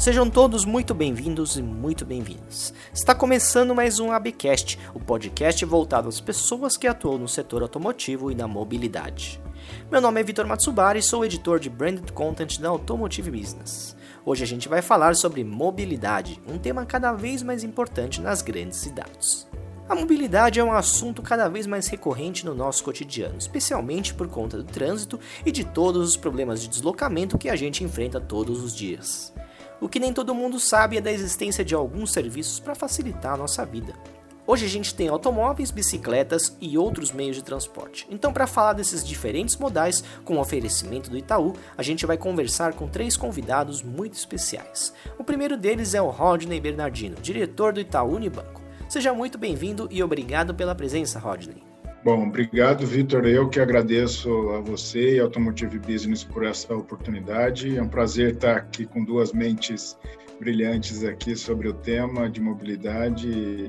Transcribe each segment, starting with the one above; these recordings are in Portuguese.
Sejam todos muito bem-vindos e muito bem-vindas. Está começando mais um ABcast, o podcast voltado às pessoas que atuam no setor automotivo e na mobilidade. Meu nome é Vitor Matsubari e sou editor de Branded Content da Automotive Business. Hoje a gente vai falar sobre mobilidade, um tema cada vez mais importante nas grandes cidades. A mobilidade é um assunto cada vez mais recorrente no nosso cotidiano, especialmente por conta do trânsito e de todos os problemas de deslocamento que a gente enfrenta todos os dias. O que nem todo mundo sabe é da existência de alguns serviços para facilitar a nossa vida. Hoje a gente tem automóveis, bicicletas e outros meios de transporte. Então, para falar desses diferentes modais com o oferecimento do Itaú, a gente vai conversar com três convidados muito especiais. O primeiro deles é o Rodney Bernardino, diretor do Itaú Unibanco. Seja muito bem-vindo e obrigado pela presença, Rodney. Bom, obrigado, Vitor. Eu que agradeço a você e Automotive Business por essa oportunidade. É um prazer estar aqui com duas mentes brilhantes aqui sobre o tema de mobilidade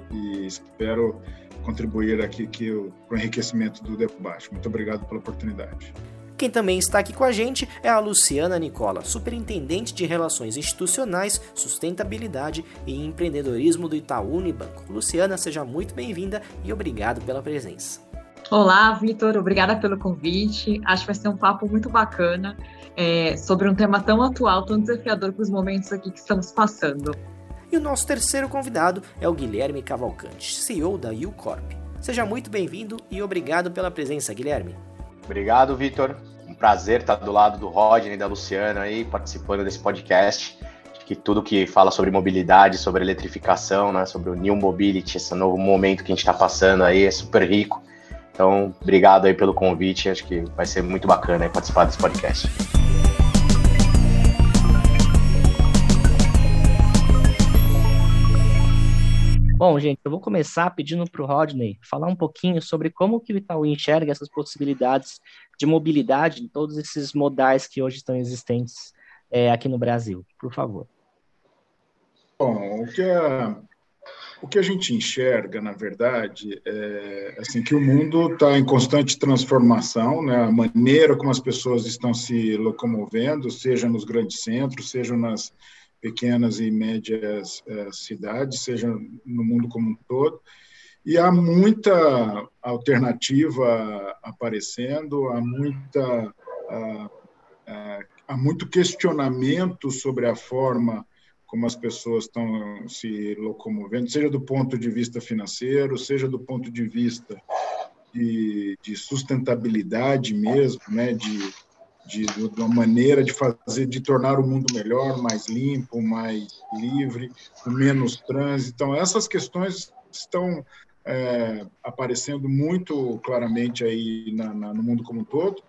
e espero contribuir aqui, aqui para o enriquecimento do debate. Muito obrigado pela oportunidade. Quem também está aqui com a gente é a Luciana Nicola, superintendente de Relações Institucionais, Sustentabilidade e Empreendedorismo do Itaú Unibanco. Luciana, seja muito bem-vinda e obrigado pela presença. Olá, Vitor, obrigada pelo convite. Acho que vai ser um papo muito bacana é, sobre um tema tão atual, tão desafiador para os momentos aqui que estamos passando. E o nosso terceiro convidado é o Guilherme Cavalcante, CEO da Ucorp. Seja muito bem-vindo e obrigado pela presença, Guilherme. Obrigado, Vitor. Um prazer estar do lado do Rodney e da Luciana aí, participando desse podcast. que tudo que fala sobre mobilidade, sobre eletrificação, né, sobre o New Mobility, esse novo momento que a gente está passando aí, é super rico então, obrigado aí pelo convite. Acho que vai ser muito bacana participar desse podcast. Bom, gente, eu vou começar pedindo para o Rodney falar um pouquinho sobre como que o Itaú enxerga essas possibilidades de mobilidade em todos esses modais que hoje estão existentes é, aqui no Brasil. Por favor. Bom, o que a o que a gente enxerga, na verdade, é assim que o mundo está em constante transformação, né? A maneira como as pessoas estão se locomovendo, seja nos grandes centros, seja nas pequenas e médias é, cidades, seja no mundo como um todo. E há muita alternativa aparecendo, há muita há, há muito questionamento sobre a forma como as pessoas estão se locomovendo, seja do ponto de vista financeiro, seja do ponto de vista de, de sustentabilidade mesmo, né, de, de, de, uma maneira de fazer, de tornar o mundo melhor, mais limpo, mais livre, com menos trânsito. Então, essas questões estão é, aparecendo muito claramente aí na, na, no mundo como um todo.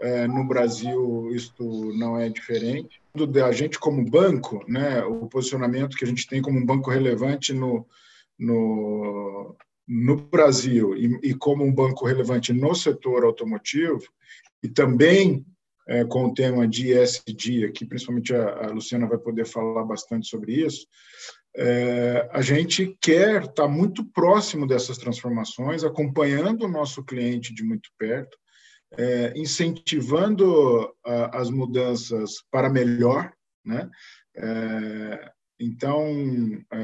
É, no Brasil, isto não é diferente. Da gente como banco, né, o posicionamento que a gente tem como um banco relevante no, no, no Brasil e, e como um banco relevante no setor automotivo, e também é, com o tema de ESG, aqui principalmente a, a, Luciana vai poder falar bastante sobre isso, é, a gente quer estar muito próximo dessas transformações, acompanhando o nosso cliente de muito perto, é, incentivando a, as mudanças para melhor, né? É, então, é,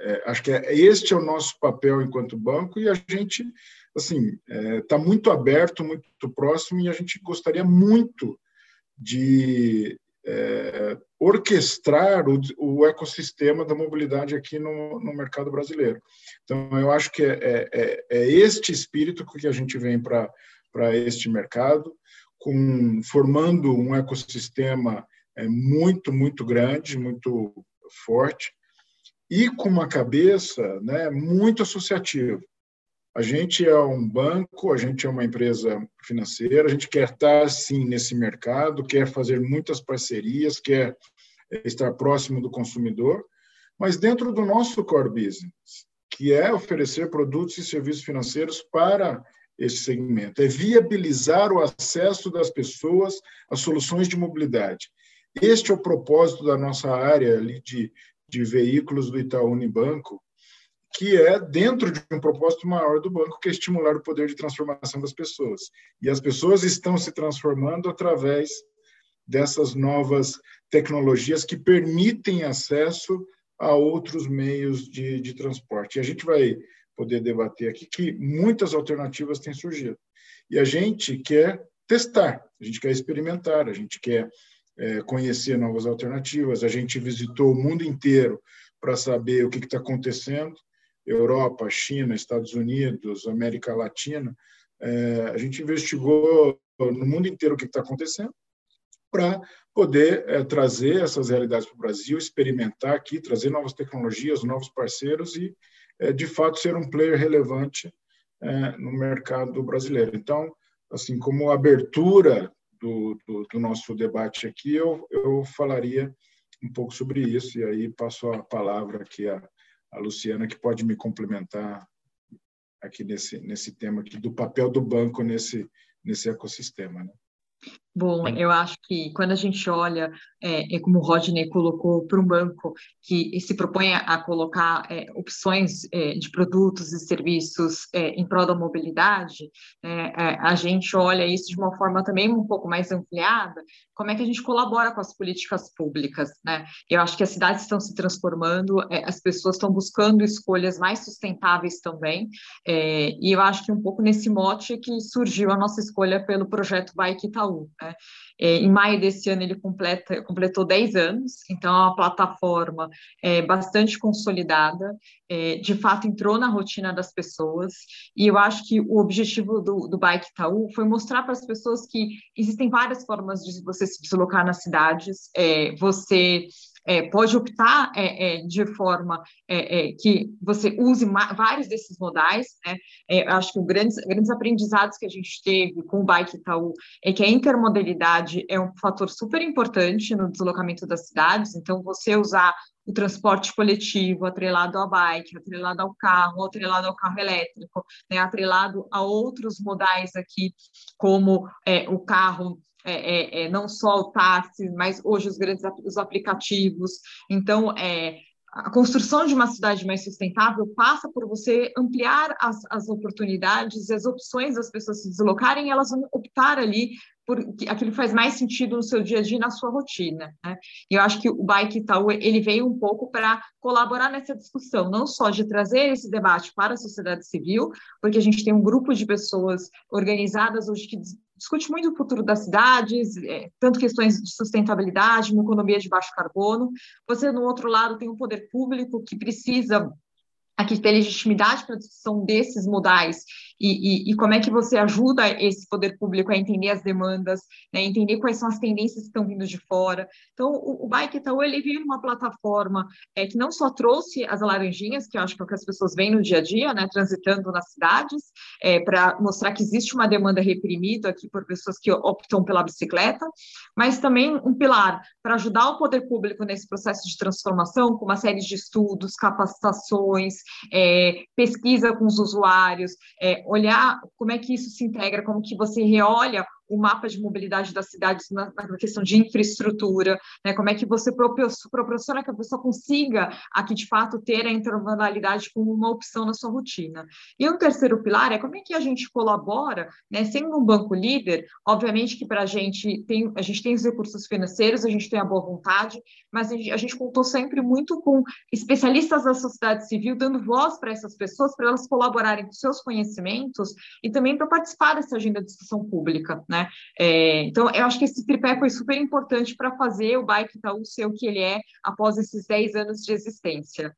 é acho que é, este é o nosso papel enquanto banco e a gente, assim, está é, muito aberto, muito próximo e a gente gostaria muito de orquestrar o, o, ecossistema da mobilidade aqui no, no, mercado brasileiro. Então, eu acho que é, é, é este espírito que a gente vem para para este mercado, com, formando um ecossistema é, muito, muito grande, muito forte, e com uma cabeça né, muito associativa. A gente é um banco, a gente é uma empresa financeira, a gente quer estar, sim, nesse mercado, quer fazer muitas parcerias, quer estar próximo do consumidor, mas dentro do nosso core business, que é oferecer produtos e serviços financeiros para esse segmento, é viabilizar o acesso das pessoas a soluções de mobilidade. Este é o propósito da nossa área ali de, de veículos do Itaú Unibanco, que é dentro de um propósito maior do banco, que é estimular o poder de transformação das pessoas. E as pessoas estão se transformando através dessas novas tecnologias que permitem acesso a outros meios de, de transporte. E a gente vai poder debater aqui que muitas alternativas têm surgido. E a gente quer testar, a gente quer experimentar, a gente quer é, conhecer novas alternativas. A gente visitou o mundo inteiro para saber o que está acontecendo. Europa, China, Estados Unidos, América Latina. É, a gente investigou no mundo inteiro o que está acontecendo para poder é, trazer essas realidades para o Brasil, experimentar aqui, trazer novas tecnologias, novos parceiros e, de fato, ser um player relevante é, no mercado brasileiro. Então, assim como abertura do, do, do, nosso debate aqui, eu, eu falaria um pouco sobre isso, e aí passo a palavra aqui a, a Luciana, que pode me complementar aqui nesse, nesse tema aqui, do papel do banco nesse, nesse ecossistema. Né? Bom, eu acho que quando a gente olha, é, é como o Rodney colocou, para um banco que se propõe a colocar é, opções é, de produtos e serviços é, em prol da mobilidade, né, é, a gente olha isso de uma forma também um pouco mais ampliada, como é que a gente colabora com as políticas públicas, né? Eu acho que as cidades estão se transformando, é, as pessoas estão buscando escolhas mais sustentáveis também, e eu acho que um pouco nesse mote que surgiu a nossa escolha pelo projeto Bike Itaú, né? É, em maio desse ano ele completa, completou 10 anos, então é uma plataforma é, bastante consolidada, é, de fato entrou na rotina das pessoas, e eu acho que o objetivo do, do Bike Itaú foi mostrar para as pessoas que existem várias formas de você se deslocar nas cidades, é, você é, pode optar é, é, de forma é, é, que você use vários desses modais. Né? Acho que os grandes, grandes aprendizados que a gente teve com o Bike Itaú é que a intermodalidade é um fator super importante no deslocamento das cidades. Então, você usar o transporte coletivo atrelado à bike, atrelado ao carro, atrelado ao carro elétrico, né, atrelado a outros modais aqui, como é, o carro é, é, é, não só o táxi, mas hoje os grandes os aplicativos. Então, é, a construção de uma cidade mais sustentável passa por você ampliar as, as oportunidades e as opções das pessoas se deslocarem, elas vão optar ali por aquilo que faz mais sentido no seu dia a dia, na sua rotina. Né? E eu acho que o Bike Itaú, ele veio um pouco para colaborar nessa discussão, não só de trazer esse debate para a sociedade civil, porque a gente tem um grupo de pessoas organizadas hoje que discute muito o futuro das cidades, é, tanto questões de sustentabilidade, uma economia de baixo carbono. Você, no outro lado, tem um poder público que precisa aqui ter legitimidade para a discussão desses modais e, e, e, como é que você ajuda esse poder público a entender as demandas, né, entender quais são as tendências que estão vindo de fora. Então, o, o Bike Itaú, ele veio numa plataforma é, que não só trouxe as laranjinhas, que eu acho que é o que as pessoas veem no dia a dia, né, transitando nas cidades, é, para mostrar que existe uma demanda reprimida aqui por pessoas que optam pela bicicleta, mas também um pilar para ajudar o poder público nesse processo de transformação, com uma série de estudos, capacitações, é, pesquisa com os usuários, é, olhar como é que isso se integra, como que você reolha o mapa de mobilidade das cidades na, na questão de infraestrutura, né? como é que você proporciona que a pessoa consiga aqui, de fato, ter a intermodalidade como uma opção na sua rotina. E um terceiro pilar é como é que a gente colabora, né? sendo um banco líder, obviamente que para a gente tem, a gente tem os recursos financeiros, a gente tem a boa vontade, mas a gente, a gente contou sempre muito com especialistas da sociedade civil, dando voz para essas pessoas, para elas colaborarem com seus conhecimentos e também para participar dessa agenda de discussão pública, né? Né? É, então, eu acho que esse tripé foi super importante para fazer o Bike Itaú ser o que ele é após esses 10 anos de existência.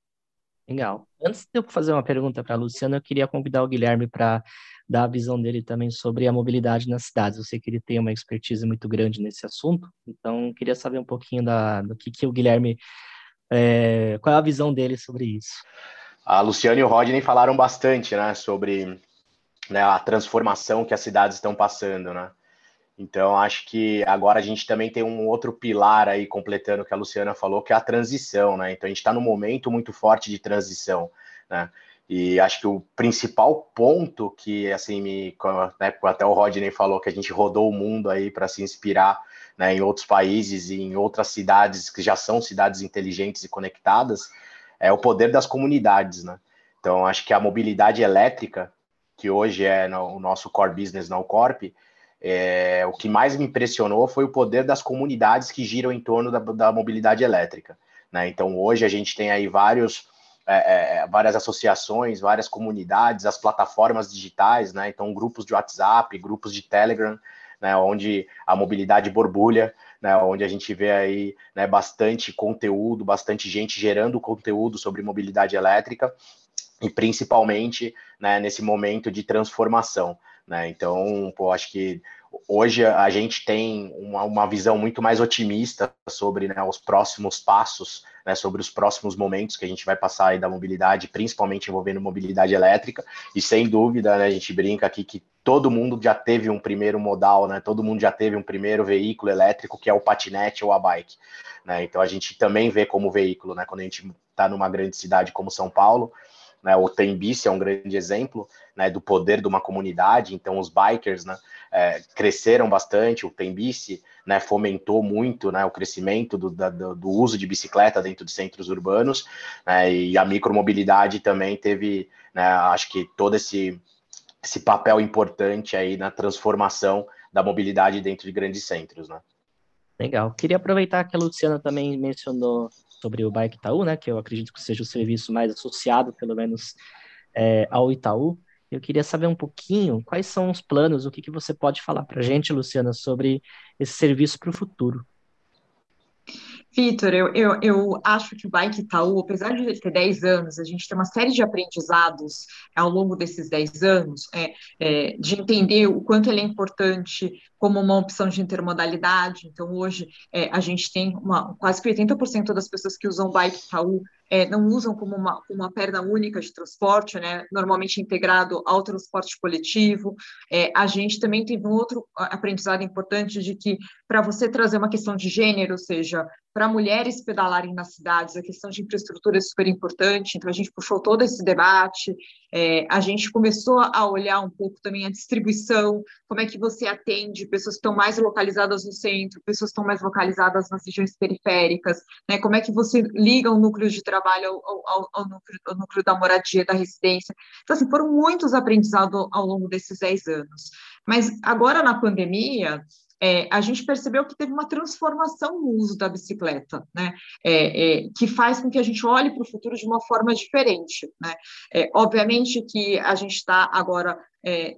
Legal. Antes de eu fazer uma pergunta para a Luciana, eu queria convidar o Guilherme para dar a visão dele também sobre a mobilidade nas cidades. Eu sei que ele tem uma expertise muito grande nesse assunto, então queria saber um pouquinho da, do que, que o Guilherme, é, qual é a visão dele sobre isso. A Luciana e o Rodney falaram bastante, né, sobre né, a transformação que as cidades estão passando, né? Então, acho que agora a gente também tem um outro pilar aí, completando o que a Luciana falou, que é a transição, né? Então, a gente está num momento muito forte de transição, né? E acho que o principal ponto que, assim, me, né, até o Rodney falou que a gente rodou o mundo aí para se inspirar né, em outros países e em outras cidades que já são cidades inteligentes e conectadas, é o poder das comunidades, né? Então, acho que a mobilidade elétrica, que hoje é no, o nosso core business na Ucorp, é, o que mais me impressionou foi o poder das comunidades que giram em torno da, da mobilidade elétrica. Né? Então, hoje a gente tem aí vários, é, é, várias associações, várias comunidades, as plataformas digitais, né? então grupos de WhatsApp, grupos de Telegram, né? onde a mobilidade borbulha, né? onde a gente vê aí né, bastante conteúdo, bastante gente gerando conteúdo sobre mobilidade elétrica e principalmente né, nesse momento de transformação. Né? Então, pô, acho que hoje a gente tem uma, uma visão muito mais otimista sobre né, os próximos passos, né, sobre os próximos momentos que a gente vai passar da mobilidade, principalmente envolvendo mobilidade elétrica, e sem dúvida, né, a gente brinca aqui que todo mundo já teve um primeiro modal, né, todo mundo já teve um primeiro veículo elétrico, que é o patinete ou a bike. Né, então a gente também vê como veículo, né, quando a gente está numa grande cidade como São Paulo, né, o Tembice é um grande exemplo né, do poder de uma comunidade, então os bikers né, é, cresceram bastante, o Tembice né, fomentou muito né, o crescimento do, da, do, uso de bicicleta dentro de centros urbanos, né, e a micromobilidade também teve, né, acho que todo esse, esse papel importante aí na transformação da mobilidade dentro de grandes centros. Né. Legal. Queria aproveitar que a Luciana também mencionou sobre o Bike Itaú, né, que eu acredito que seja o serviço mais associado, pelo menos, é, ao Itaú. Eu queria saber um pouquinho quais são os planos, o que, que você pode falar para a gente, Luciana, sobre esse serviço para o futuro. Vitor, eu, eu, eu acho que o Bike Itaú, apesar de ter 10 anos, a gente tem uma série de aprendizados ao longo desses 10 anos, é, é, de entender o quanto ele é importante como uma opção de intermodalidade. Então, hoje, é, a gente tem uma, quase que 80% das pessoas que usam Bike Itaú é, não usam como uma, uma perna única de transporte, né, normalmente integrado ao transporte coletivo. É, a gente também teve um outro aprendizado importante de que, para você trazer uma questão de gênero, ou seja, para mulheres pedalarem nas cidades, a questão de infraestrutura é super importante, então a gente puxou todo esse debate, é, a gente começou a olhar um pouco também a distribuição, como é que você atende pessoas estão mais localizadas no centro, pessoas estão mais localizadas nas regiões periféricas, né, como é que você liga o núcleo de trabalho ao, ao, ao, núcleo, ao núcleo, da moradia, da residência. Então, assim, foram muitos aprendizados ao longo desses 10 anos. Mas agora, na pandemia, é, a gente percebeu que teve uma transformação no uso da bicicleta, né? É, é, que faz com que a gente olhe para o futuro de uma forma diferente. Né? É, obviamente que a gente está agora é,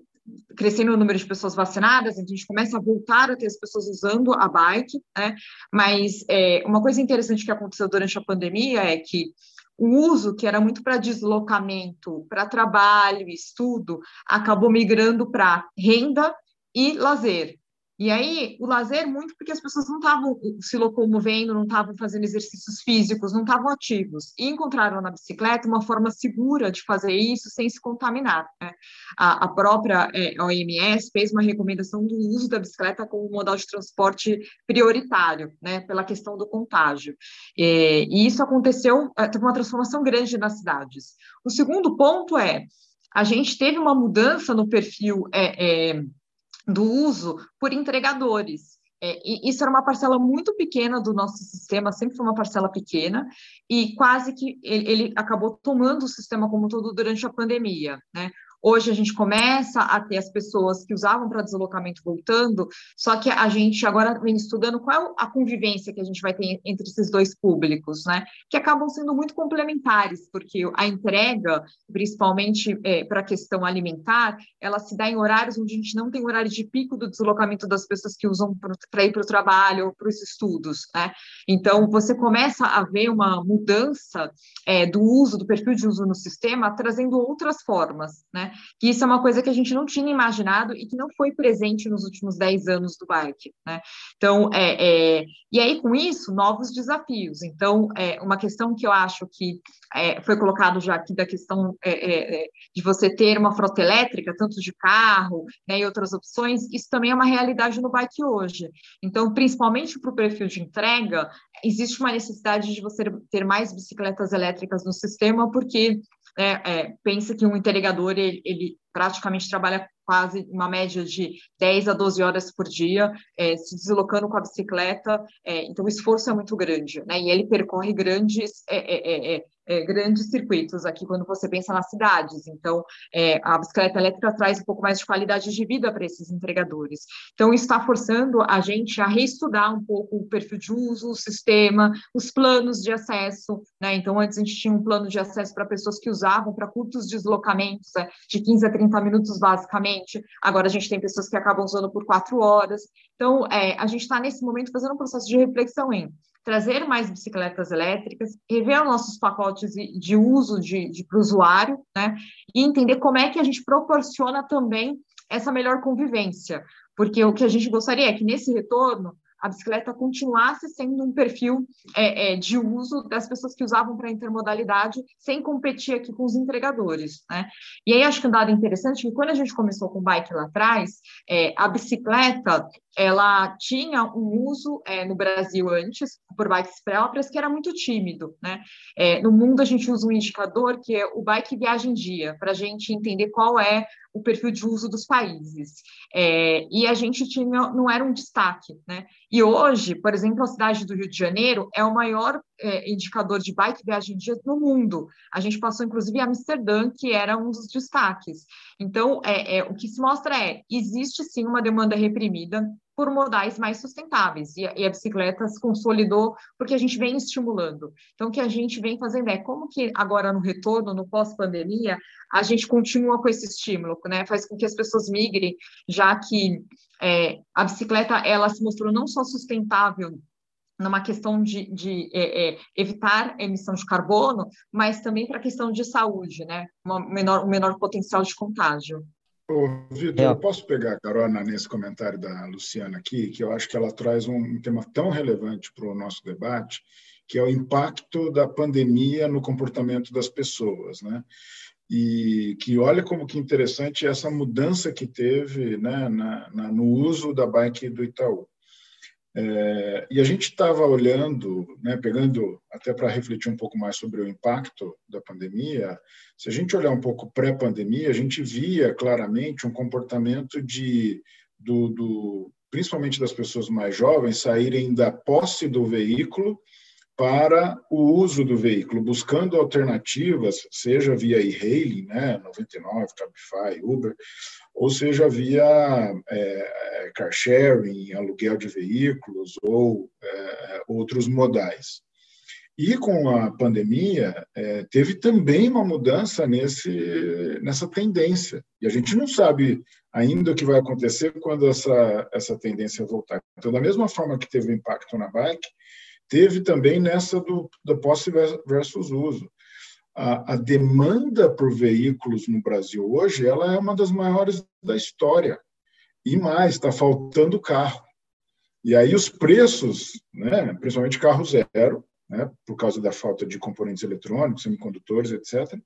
crescendo o número de pessoas vacinadas, então a gente começa a voltar a ter as pessoas usando a bike, né? Mas é, uma coisa interessante que aconteceu durante a pandemia é que o uso, que era muito para deslocamento, para trabalho, estudo, acabou migrando para renda e lazer. E aí, o lazer, muito porque as pessoas não estavam se locomovendo, não estavam fazendo exercícios físicos, não estavam ativos. E encontraram na bicicleta uma forma segura de fazer isso sem se contaminar. Né? A, a, própria é, OMS fez uma recomendação do uso da bicicleta como modal de transporte prioritário, né, pela questão do contágio. É, e isso aconteceu, é, teve uma transformação grande nas cidades. O segundo ponto é, a gente teve uma mudança no perfil é, é do uso por entregadores. É, isso era uma parcela muito pequena do nosso sistema, sempre foi uma parcela pequena, e quase que ele, ele acabou tomando o sistema como um todo durante a pandemia. Né? Hoje a gente começa a ter as pessoas que usavam para deslocamento voltando, só que a gente agora vem estudando qual é a convivência que a gente vai ter entre esses dois públicos, né? Que acabam sendo muito complementares, porque a entrega, principalmente é, para a questão alimentar, ela se dá em horários onde a gente não tem horário de pico do deslocamento das pessoas que usam para ir para o trabalho ou para os estudos, né? Então você começa a ver uma mudança é, do uso, do perfil de uso no sistema, trazendo outras formas, né? Que isso é uma coisa que a gente não tinha imaginado e que não foi presente nos últimos 10 anos do bike, né? Então, é, é e aí com isso, novos desafios. Então, é uma questão que eu acho que é, foi colocado já aqui da questão é, é, é de você ter uma frota elétrica, tanto de carro né, e outras opções, isso também é uma realidade no bike hoje. Então, principalmente para o perfil de entrega, existe uma necessidade de você ter mais bicicletas elétricas no sistema, porque é, é, pensa que um entregador ele, ele, praticamente trabalha quase uma média de 10 a 12 horas por dia, é, se deslocando com a bicicleta, é, então o esforço é muito grande, né? E ele percorre grandes, é, grandes circuitos aqui quando você pensa nas cidades. Então, é, a bicicleta elétrica traz um pouco mais de qualidade de vida para esses entregadores. Então, está forçando a gente a reestudar um pouco o perfil de uso, o sistema, os planos de acesso. Né? Então, antes a gente tinha um plano de acesso para pessoas que usavam para curtos deslocamentos, né? de 15 a 30 minutos, basicamente. Agora a gente tem pessoas que acabam usando por quatro horas. Então, é, a gente está nesse momento fazendo um processo de reflexão em trazer mais bicicletas elétricas, rever nossos pacotes de uso de, de para o usuário, né? E entender como é que a gente proporciona também essa melhor convivência. Porque o que a gente gostaria é que nesse retorno a bicicleta continuasse sendo um perfil é, é, de uso das pessoas que usavam para intermodalidade, sem competir aqui com os entregadores. Né? E aí acho que um dado interessante é que quando a gente começou com o bike lá atrás, é, a bicicleta ela tinha um uso é, no Brasil antes, por bikes próprias, que era muito tímido. Né? É, no mundo, a gente usa um indicador que é o bike viagem dia, para a gente entender qual é o perfil de uso dos países. É, e a gente tinha, não era um destaque. Né? E hoje, por exemplo, a cidade do Rio de Janeiro é o maior indicador de bike viagem dia no mundo. A gente passou, inclusive, Amsterdã, que era um dos destaques. Então, é, o que se mostra é, existe sim uma demanda reprimida, por modais mais sustentáveis. E a, e a, bicicleta se consolidou porque a gente vem estimulando. Então, o que a gente vem fazendo é como que agora no retorno, no pós-pandemia, a gente continua com esse estímulo, né? Faz com que as pessoas migrem, já que é, a bicicleta ela se mostrou não só sustentável numa questão de, de é, é, evitar emissão de carbono, mas também para a questão de saúde, né? Uma menor, um menor potencial de contágio. Ô, Vitor, é. eu posso pegar a carona nesse comentário da Luciana aqui, que eu acho que ela traz um tema tão relevante para o nosso debate, que é o impacto da pandemia no comportamento das pessoas, né? E que olha como que interessante essa mudança que teve né, na, na, no uso da bike do Itaú. É, e a gente estava olhando, né, pegando até para refletir um pouco mais sobre o impacto da pandemia, se a gente olhar um pouco pré-pandemia, a gente via claramente um comportamento de, do, do, principalmente das pessoas mais jovens, saírem da posse do veículo para o uso do veículo, buscando alternativas, seja via e-hailing, né, 99, Cabify, Uber, ou seja via é, car sharing, aluguel de veículos ou é, outros modais. E com a pandemia, é, teve também uma mudança nesse, nessa tendência. E a gente não sabe ainda o que vai acontecer quando essa, essa tendência voltar. Então, da mesma forma que teve impacto na bike, teve também nessa do, do posse versus uso. A, a, demanda por veículos no Brasil hoje ela é uma das maiores da história. E mais, está faltando carro. E aí os preços, né, principalmente carro zero, né, por causa da falta de componentes eletrônicos, semicondutores, etc.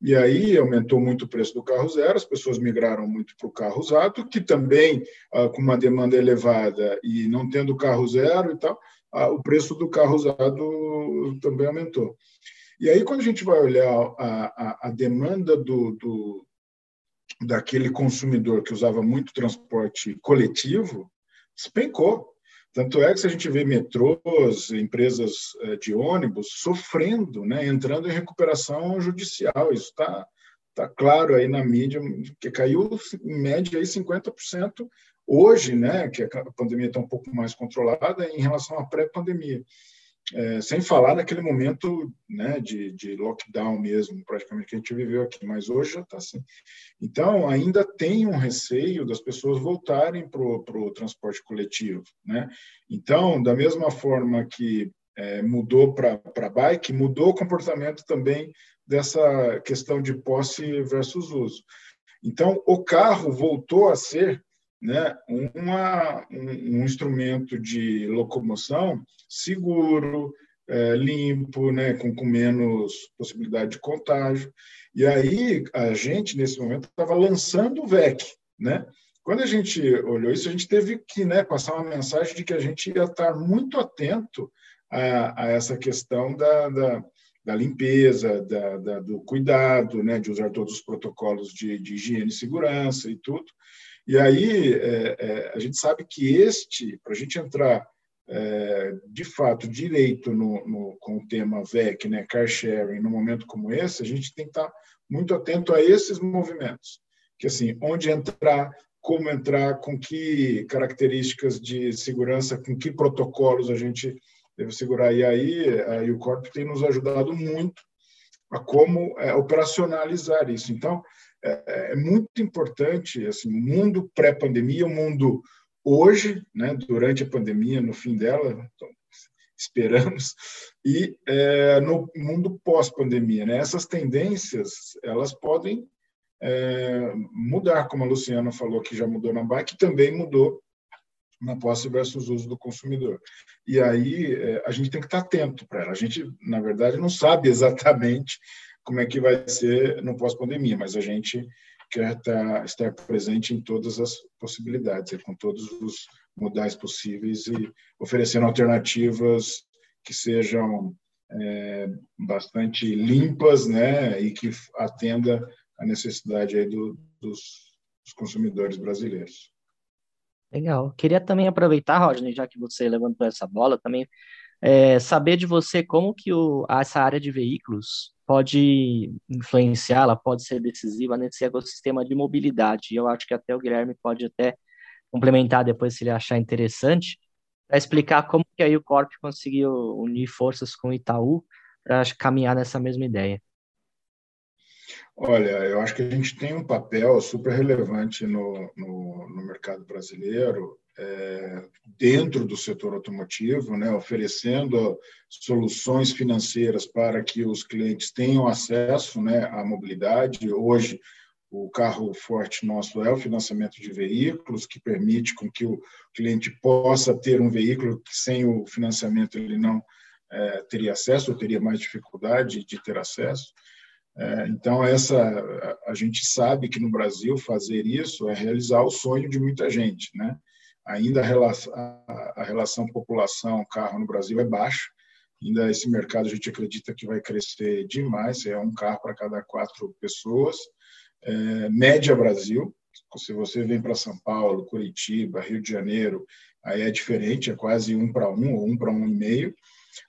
E aí aumentou muito o preço do carro zero, as pessoas migraram muito para o carro usado, que também, ah, com uma demanda elevada e não tendo carro zero e tal, o preço do carro usado também aumentou. E aí, quando a gente vai olhar a, a, a demanda do, do, daquele consumidor que usava muito transporte coletivo, despencou. Tanto é que se a gente vê metrôs, empresas eh, de ônibus sofrendo, né, entrando em recuperação judicial. Isso está tá claro aí na mídia, que caiu em média aí 50% Hoje, né, que a pandemia está um pouco mais controlada em relação à pré-pandemia, é, sem falar naquele momento né, de, de, lockdown mesmo, praticamente, que a gente viveu aqui, mas hoje já está assim. Então, ainda tem um receio das pessoas voltarem para o transporte coletivo. Né? Então, da mesma forma que é, mudou para bike, mudou o comportamento também dessa questão de posse versus uso. Então, o carro voltou a ser né, uma, um, um instrumento de locomoção seguro, é, limpo, né, com, com menos possibilidade de contágio. E aí a gente, nesse momento, estava lançando o VEC. Né? Quando a gente olhou isso, a gente teve que né, passar uma mensagem de que a gente ia estar muito atento a, a essa questão da, da, da limpeza, da, da, do cuidado, né, de usar todos os protocolos de, de higiene e segurança e tudo. E aí é, é, a gente sabe que este, para a gente entrar é, de fato, direito no, no, com o tema VEC, né, car sharing, num momento como esse, a gente tem que estar muito atento a esses movimentos. Que, assim, onde entrar, como entrar, com que características de segurança, com que protocolos a gente deve segurar. E aí, o Corp tem nos ajudado muito a como é, operacionalizar isso. Então, é, é muito importante, assim, o mundo pré-pandemia, o mundo hoje, né, durante a pandemia, no fim dela, então, esperamos, e é, no mundo pós-pandemia. Né? Essas tendências elas podem é, mudar, como a Luciana falou que já mudou na bike, também mudou na posse versus uso do consumidor. E aí é, a gente tem que estar atento para ela. A gente, na verdade, não sabe exatamente como é que vai ser no pós-pandemia, mas a gente quer estar, estar presente em todas as possibilidades, com todos os modais possíveis e oferecendo alternativas que sejam é, bastante limpas, né, e que atenda a necessidade aí do, dos, dos consumidores brasileiros. Legal. Queria também aproveitar, Rodney, já que você levantou essa bola, também é, saber de você como que o, essa área de veículos pode influenciar, ela pode ser decisiva nesse ecossistema de mobilidade. E eu acho que até o Guilherme pode até complementar depois se ele achar interessante, para explicar como que aí o Corp conseguiu unir forças com o Itaú para caminhar nessa mesma ideia. Olha, eu acho que a gente tem um papel super relevante no, no, no mercado brasileiro, é, dentro do setor automotivo, né, oferecendo soluções financeiras para que os clientes tenham acesso né, à mobilidade. Hoje, o carro forte nosso é o financiamento de veículos, que permite com que o cliente possa ter um veículo que sem o financiamento ele não é, teria acesso ou teria mais dificuldade de ter acesso. É, então, essa a gente sabe que no Brasil fazer isso é realizar o sonho de muita gente. Né? Ainda a relação, a relação população-carro no Brasil é baixa, ainda esse mercado a gente acredita que vai crescer demais, é um carro para cada quatro pessoas. É, média Brasil, se você vem para São Paulo, Curitiba, Rio de Janeiro, aí é diferente, é quase um para um ou um para um e meio.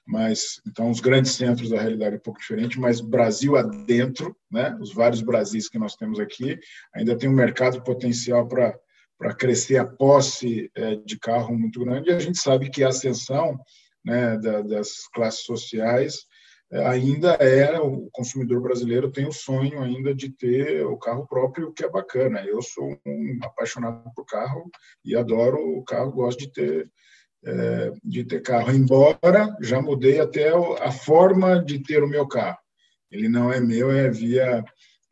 Mas então os grandes centros da realidade é um pouco diferente, mas Brasil adentro, né, os vários Brasis que nós temos aqui, ainda tem um mercado potencial para para crescer a posse é, de carro muito grande. E a gente sabe que a ascensão né, da, das classes sociais é, ainda é o consumidor brasileiro tem o sonho ainda de ter o carro próprio, o que é bacana. Eu sou um apaixonado por carro e adoro o carro, gosto de ter é, de ter carro. Embora já mudei até a forma de ter o meu carro. Ele não é meu, é via,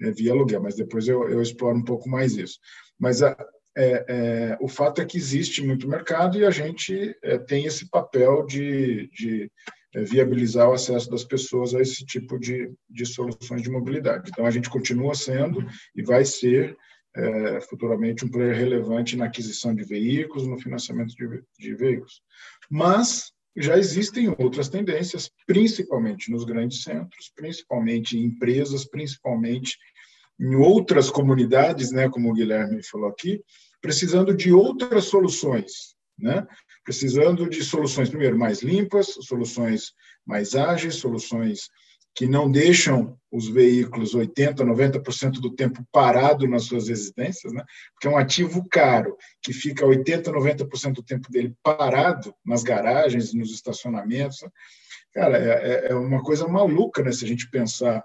é via aluguel, mas depois eu, eu exploro um pouco mais isso. Mas a, é, é, o fato é que existe muito mercado e a gente é, tem esse papel de, de é, viabilizar o acesso das pessoas a esse tipo de, de soluções de mobilidade. Então, a gente continua sendo e vai ser é, futuramente um player relevante na aquisição de veículos, no financiamento de, de veículos. Mas já existem outras tendências, principalmente nos grandes centros, principalmente em empresas, principalmente em outras comunidades, né, como o Guilherme falou aqui, precisando de outras soluções, né? precisando de soluções, primeiro, mais limpas, soluções mais ágeis, soluções que não deixam os veículos 80%, 90% do tempo parado nas suas residências, né? porque é um ativo caro, que fica 80%, 90% do tempo dele parado nas garagens, nos estacionamentos. Cara, é, é, é uma coisa maluca né, se a gente pensar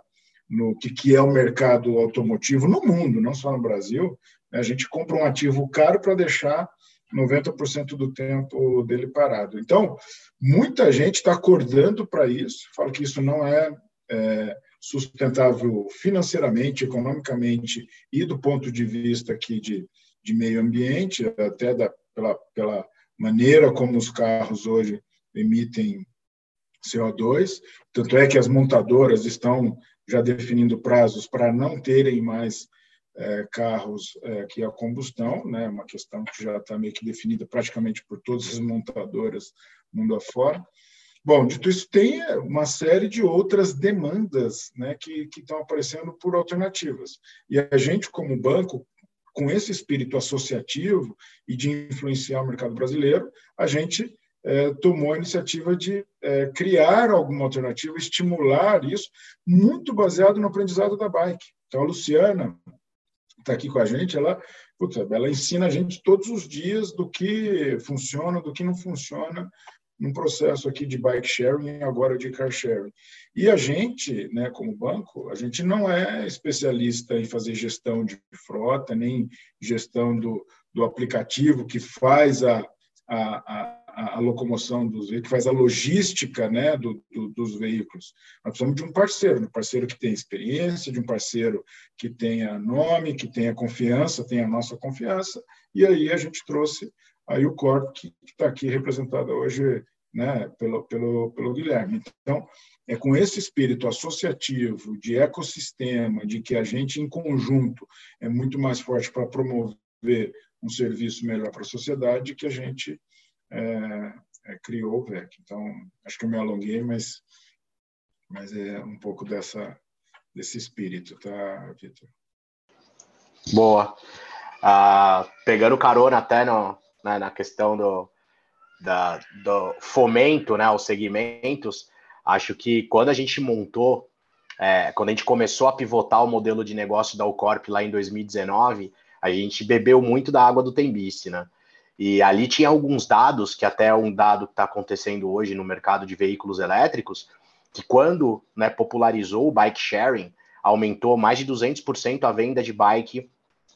no que, que é o mercado automotivo no mundo, não só no Brasil. Né? A gente compra um ativo caro para deixar 90% do tempo dele parado. Então, muita gente está acordando para isso, fala que isso não é é, sustentável financeiramente, economicamente e do ponto de vista aqui de, de meio ambiente, até da, pela, pela maneira como os carros hoje emitem CO2. Tanto é que as montadoras estão já definindo prazos para não terem mais é, carros é, que a combustão, né? uma questão que já está meio que definida praticamente por todas as montadoras mundo afora. Bom, dito isso, tem uma série de outras demandas né, que, que estão aparecendo por alternativas. E a gente, como banco, com esse espírito associativo e de influenciar o mercado brasileiro, a gente é, tomou a iniciativa de é, criar alguma alternativa, estimular isso, muito baseado no aprendizado da bike. Então, a Luciana está aqui com a gente, ela, ela ensina a gente todos os dias do que funciona, do que não funciona num processo aqui de bike sharing agora de car sharing. E a gente, né, como banco, a gente não é especialista em fazer gestão de frota, nem gestão do, do aplicativo que faz a, a, a locomoção dos veículos, que faz a logística né, do, do, dos veículos. Nós precisamos de um parceiro, um parceiro que tenha experiência, de um parceiro que tenha nome, que tenha confiança, tenha a nossa confiança, e aí a gente trouxe aí o Corp, que está aqui representado hoje né, pelo, pelo, pelo Guilherme. Então, é com esse espírito associativo, de ecossistema, de que a gente, em conjunto, é muito mais forte para promover um serviço melhor para a sociedade, que a gente é, é, criou o VEC. Então, acho que eu me alonguei, mas, mas é um pouco dessa, desse espírito, tá, Vitor? Boa. Ah, pegando carona até no, né, na questão do, da, do fomento né, aos segmentos, acho que quando a gente montou, é, quando a gente começou a pivotar o modelo de negócio da Ucorp lá em 2019, a gente bebeu muito da água do Tembice, né? E ali tinha alguns dados, que até é um dado que está acontecendo hoje no mercado de veículos elétricos, que quando né, popularizou o bike sharing, aumentou mais de 200% a venda de bike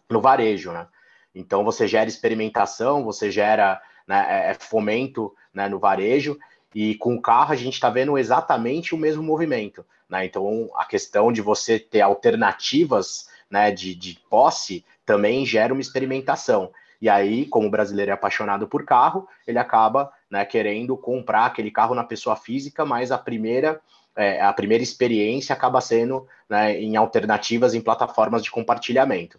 no varejo, né? Então você gera experimentação, você gera né, é, é fomento né, no varejo, e com o carro a gente está vendo exatamente o mesmo movimento. Né? Então a questão de você ter alternativas né, de, de posse também gera uma experimentação. E aí, como o brasileiro é apaixonado por carro, ele acaba né, querendo comprar aquele carro na pessoa física, mas a primeira é, a primeira experiência acaba sendo né, em alternativas em plataformas de compartilhamento.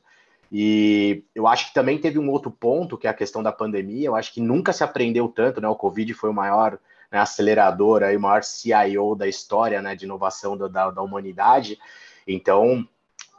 E eu acho que também teve um outro ponto, que é a questão da pandemia. Eu acho que nunca se aprendeu tanto, né? O Covid foi o maior né, acelerador, aí, o maior CIO da história né, de inovação da, da, da humanidade. Então,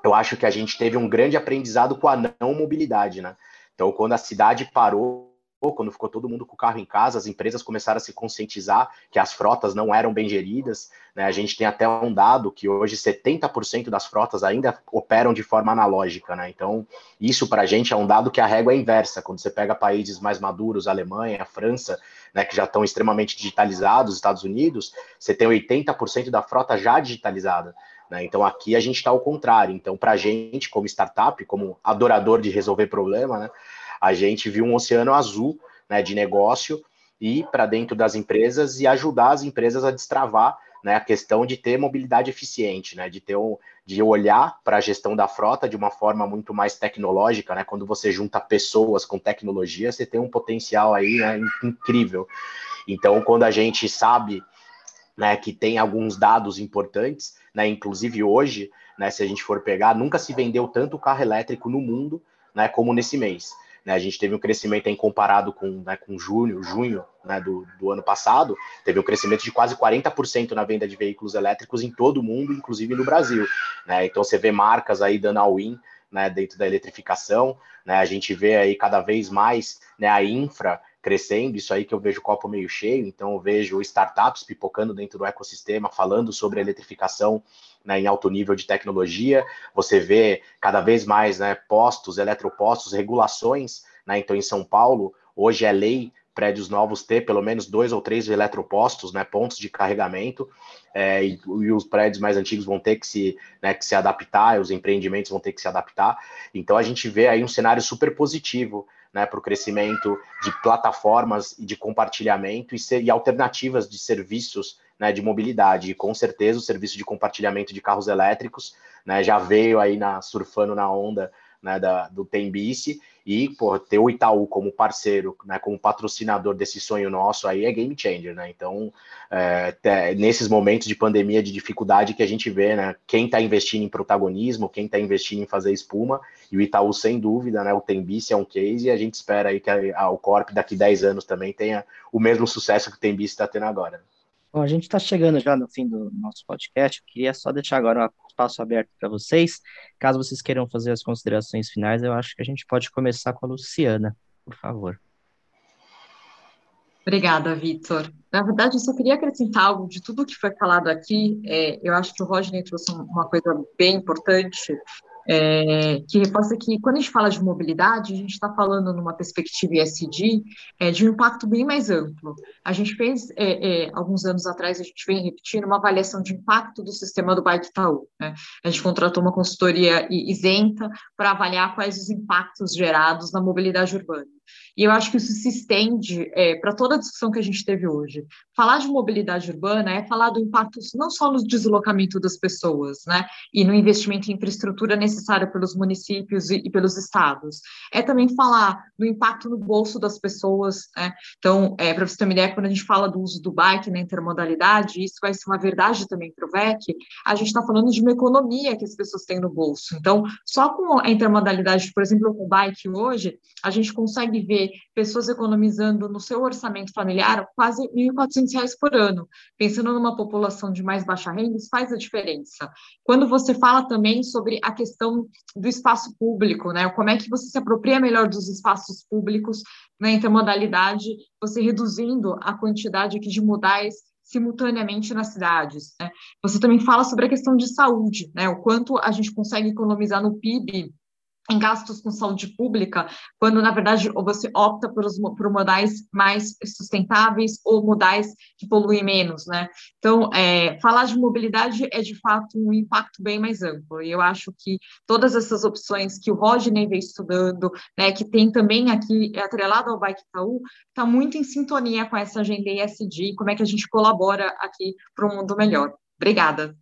eu acho que a gente teve um grande aprendizado com a não mobilidade, né? Então, quando a cidade parou, quando ficou todo mundo com o carro em casa, as empresas começaram a se conscientizar que as frotas não eram bem geridas. Né? A gente tem até um dado que hoje 70% das frotas ainda operam de forma analógica. Né? Então, isso para a gente é um dado que a régua é inversa. Quando você pega países mais maduros, Alemanha, França, né, que já estão extremamente digitalizados, Estados Unidos, você tem 80% da frota já digitalizada. Né? Então aqui a gente está ao contrário. Então, para a gente, como startup, como adorador de resolver problema, né, a gente viu um oceano azul né, de negócio e para dentro das empresas e ajudar as empresas a destravar né, a questão de ter mobilidade eficiente, né, de ter um, de olhar para a gestão da frota de uma forma muito mais tecnológica, né, quando você junta pessoas com tecnologia, você tem um potencial aí incrível. Então, quando a gente sabe né, que tem alguns dados importantes, né? Inclusive hoje, né, se a gente for pegar, nunca se vendeu tanto carro elétrico no mundo, né, como nesse mês. Né, a gente teve um crescimento em comparado com, né, com junho, junho né, do, do, ano passado, teve um crescimento de quase 40% na venda de veículos elétricos em todo o mundo, inclusive no Brasil. Né, então você vê marcas aí dando all-in né, dentro da eletrificação, né, a gente vê aí cada vez mais a infra crescendo, isso aí que eu vejo o copo meio cheio, então eu vejo startups pipocando dentro do ecossistema, falando sobre eletrificação né, em alto nível de tecnologia, você vê cada vez mais né, postos, eletropostos, regulações, né, então em São Paulo, hoje é lei prédios novos ter pelo menos dois ou três eletropostos, né, pontos de carregamento, é, e, e, os prédios mais antigos vão ter que se, né, que se adaptar, os empreendimentos vão ter que se adaptar. Então a gente vê aí um cenário super positivo né, para o crescimento de plataformas de compartilhamento e, ser, e alternativas de serviços né, de mobilidade. E com certeza o serviço de compartilhamento de carros elétricos né, já veio aí na, surfando na onda né, da, do Tembice e pô, ter o Itaú como parceiro, né, como patrocinador desse sonho nosso aí é game changer, né? Então, é, nesses momentos de pandemia, de dificuldade que a gente vê, né? Quem está investindo em protagonismo, quem está investindo em fazer espuma, e o Itaú, sem dúvida, né? O Tembice é um case e a gente espera aí que a, a, o Corp daqui 10 anos também tenha o mesmo sucesso que o Tembice está tendo agora. Bom, a gente está chegando já no fim do nosso podcast. Eu queria só deixar agora um espaço aberto para vocês. Caso vocês queiram fazer as considerações finais, eu acho que a gente pode começar com a Luciana, por favor. Obrigada, Vitor. Na verdade, eu só queria acrescentar algo de tudo que foi falado aqui. É, eu acho que o Rodney trouxe uma coisa bem importante, é, que reforça que quando a gente fala de mobilidade, a gente está falando numa perspectiva ESG é, de um impacto bem mais amplo. A gente fez, é, é, alguns anos atrás, a gente vem repetindo uma avaliação de impacto do sistema do Bike Itaú. Né? A gente contratou uma consultoria isenta para avaliar quais os impactos gerados na mobilidade urbana. E eu acho que isso se estende é, para toda a discussão que a gente teve hoje. Falar de mobilidade urbana é falar do impacto não só no deslocamento das pessoas, né, e no investimento em infraestrutura necessária pelos municípios e, e pelos estados. É também falar do impacto no bolso das pessoas. Né? Então, é, para você ter uma ideia, quando a gente fala do uso do bike na intermodalidade, isso vai ser uma verdade também para o VEC, a gente está falando de uma economia que as pessoas têm no bolso. Então, só com a intermodalidade, por exemplo, com o bike hoje, a gente consegue ver pessoas economizando no seu orçamento familiar quase R$ 1.400 por ano. Pensando numa população de mais baixa renda, isso faz a diferença. Quando você fala também sobre a questão do espaço público, né? Como é que você se apropria melhor dos espaços públicos na intermodalidade, você reduzindo a quantidade aqui de modais simultaneamente nas cidades. Né? Você também fala sobre a questão de saúde, né? o quanto a gente consegue economizar no PIB em gastos com saúde pública, quando na verdade você opta por, os, por modais mais sustentáveis ou modais que poluem menos, né? Então, é, falar de mobilidade é de fato um impacto bem mais amplo. E eu acho que todas essas opções que o Rodney vem estudando, né, que tem também aqui atrelado ao Bike Itaú, está muito em sintonia com essa agenda ESG, como é que a gente colabora aqui para um mundo melhor. Obrigada.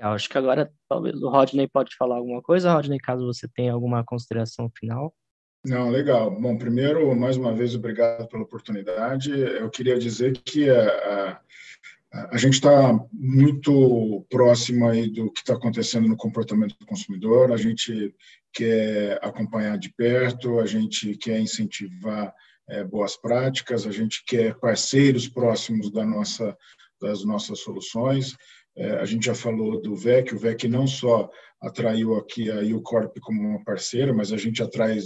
Acho que agora talvez o Rodney pode falar alguma coisa, Rodney, caso você tenha alguma consideração final. Não, legal. Bom, primeiro, mais uma vez, obrigado pela oportunidade. Eu queria dizer que a, a, a gente está muito próximo aí do que está acontecendo no comportamento do consumidor. A gente quer acompanhar de perto, a gente quer incentivar é, boas práticas, a gente quer parceiros próximos da nossa, das nossas soluções. É, a gente já falou do VEC, o VEC não só atraiu aqui a Ucorp como uma parceira, mas a gente atrai,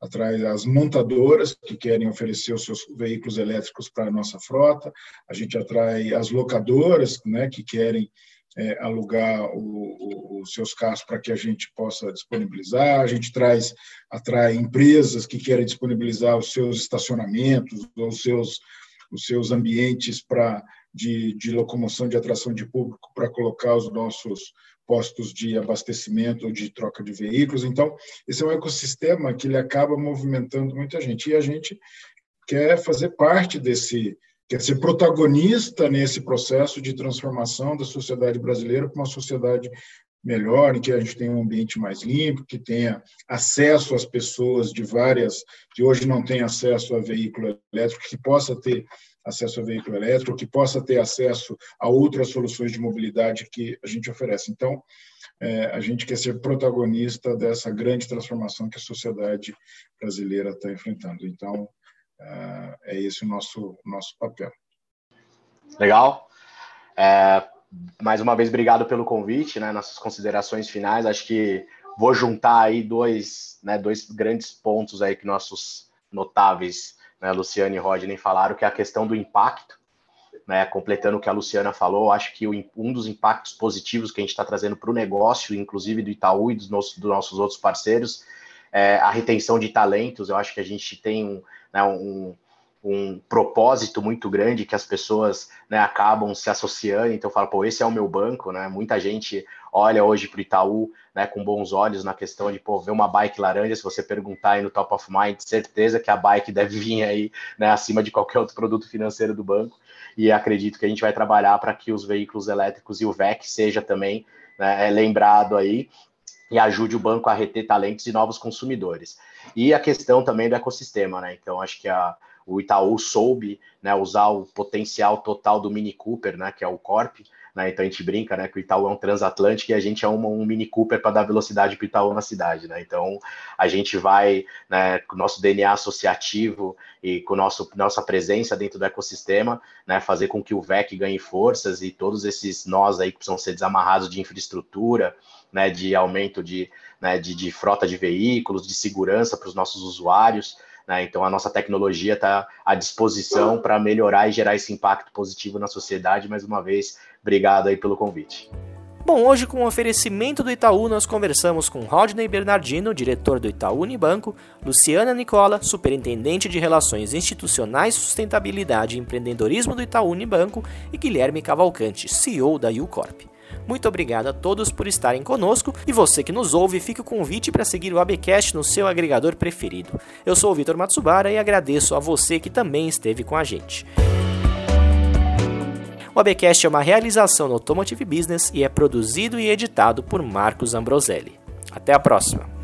atrai as montadoras que querem oferecer os seus veículos elétricos para a nossa frota, a gente atrai as locadoras né, que querem é, alugar os seus carros para que a gente possa disponibilizar, a gente traz, atrai empresas que querem disponibilizar os seus estacionamentos, os seus, os seus ambientes para de, de locomoção, de atração de público para colocar os nossos postos de abastecimento ou de troca de veículos. Então, esse é um ecossistema que ele acaba movimentando muita gente e a gente quer fazer parte desse, quer ser protagonista nesse processo de transformação da sociedade brasileira para uma sociedade melhor, em que a gente tenha um ambiente mais limpo, que tenha acesso às pessoas de várias, que hoje não têm acesso a veículo elétrico, que possa ter acesso a veículo elétrico, que possa ter acesso a outras soluções de mobilidade que a gente oferece. Então, é, a gente quer ser protagonista dessa grande transformação que a sociedade brasileira está enfrentando. Então, é, é esse o nosso, nosso papel. Legal. É, mais uma vez, obrigado pelo convite, né, nossas considerações finais. Acho que vou juntar aí dois, né, dois grandes pontos aí que nossos notáveis né, Luciana e Rodney falaram, que é a questão do impacto, né, completando o que a Luciana falou, acho que um dos impactos positivos que a gente está trazendo para o negócio, inclusive do Itaú e dos nossos, dos nossos outros parceiros, é a retenção de talentos. Eu acho que a gente tem um, né, um, um propósito muito grande que as pessoas né, acabam se associando. Então, fala, pô, esse é o meu banco, né? Muita gente olha hoje para o Itaú né, com bons olhos na questão de pô, ver uma bike laranja. Se você perguntar aí no Top of Mind, certeza que a bike deve vir aí né, acima de qualquer outro produto financeiro do banco. E acredito que a gente vai trabalhar para que os veículos elétricos e o VEC seja também né, lembrado aí e ajude o banco a reter talentos e novos consumidores. E a questão também do ecossistema, né? Então, acho que a, o Itaú soube né, usar o potencial total do Mini Cooper, né, que é o Corp. Né, então a gente brinca né, que o Itaú é um transatlântico e a gente é um, Mini Cooper para dar velocidade para o Itaú na cidade. Né? Então a gente vai, né, com o nosso DNA associativo e com nosso, nossa presença dentro do ecossistema, né, fazer com que o VEC ganhe forças e todos esses nós aí que precisam ser desamarrados de infraestrutura, né, de aumento de, né, de, de frota de veículos, de segurança para os nossos usuários, Né? Então, a nossa tecnologia está à disposição para melhorar e gerar esse impacto positivo na sociedade. Mais uma vez, obrigado aí pelo convite. Bom, hoje com o oferecimento do Itaú, nós conversamos com Rodney Bernardino, diretor do Itaú Unibanco, Luciana Nicola, superintendente de Relações Institucionais, Sustentabilidade e Empreendedorismo do Itaú Unibanco e Guilherme Cavalcante, CEO da Ucorp. Muito obrigado a todos por estarem conosco e você que nos ouve, fica o convite para seguir o ABcast no seu agregador preferido. Eu sou o Vitor Matsubara e agradeço a você que também esteve com a gente. O ABcast é uma realização no Automotive Business e é produzido e editado por Marcos Ambroselli. Até a próxima!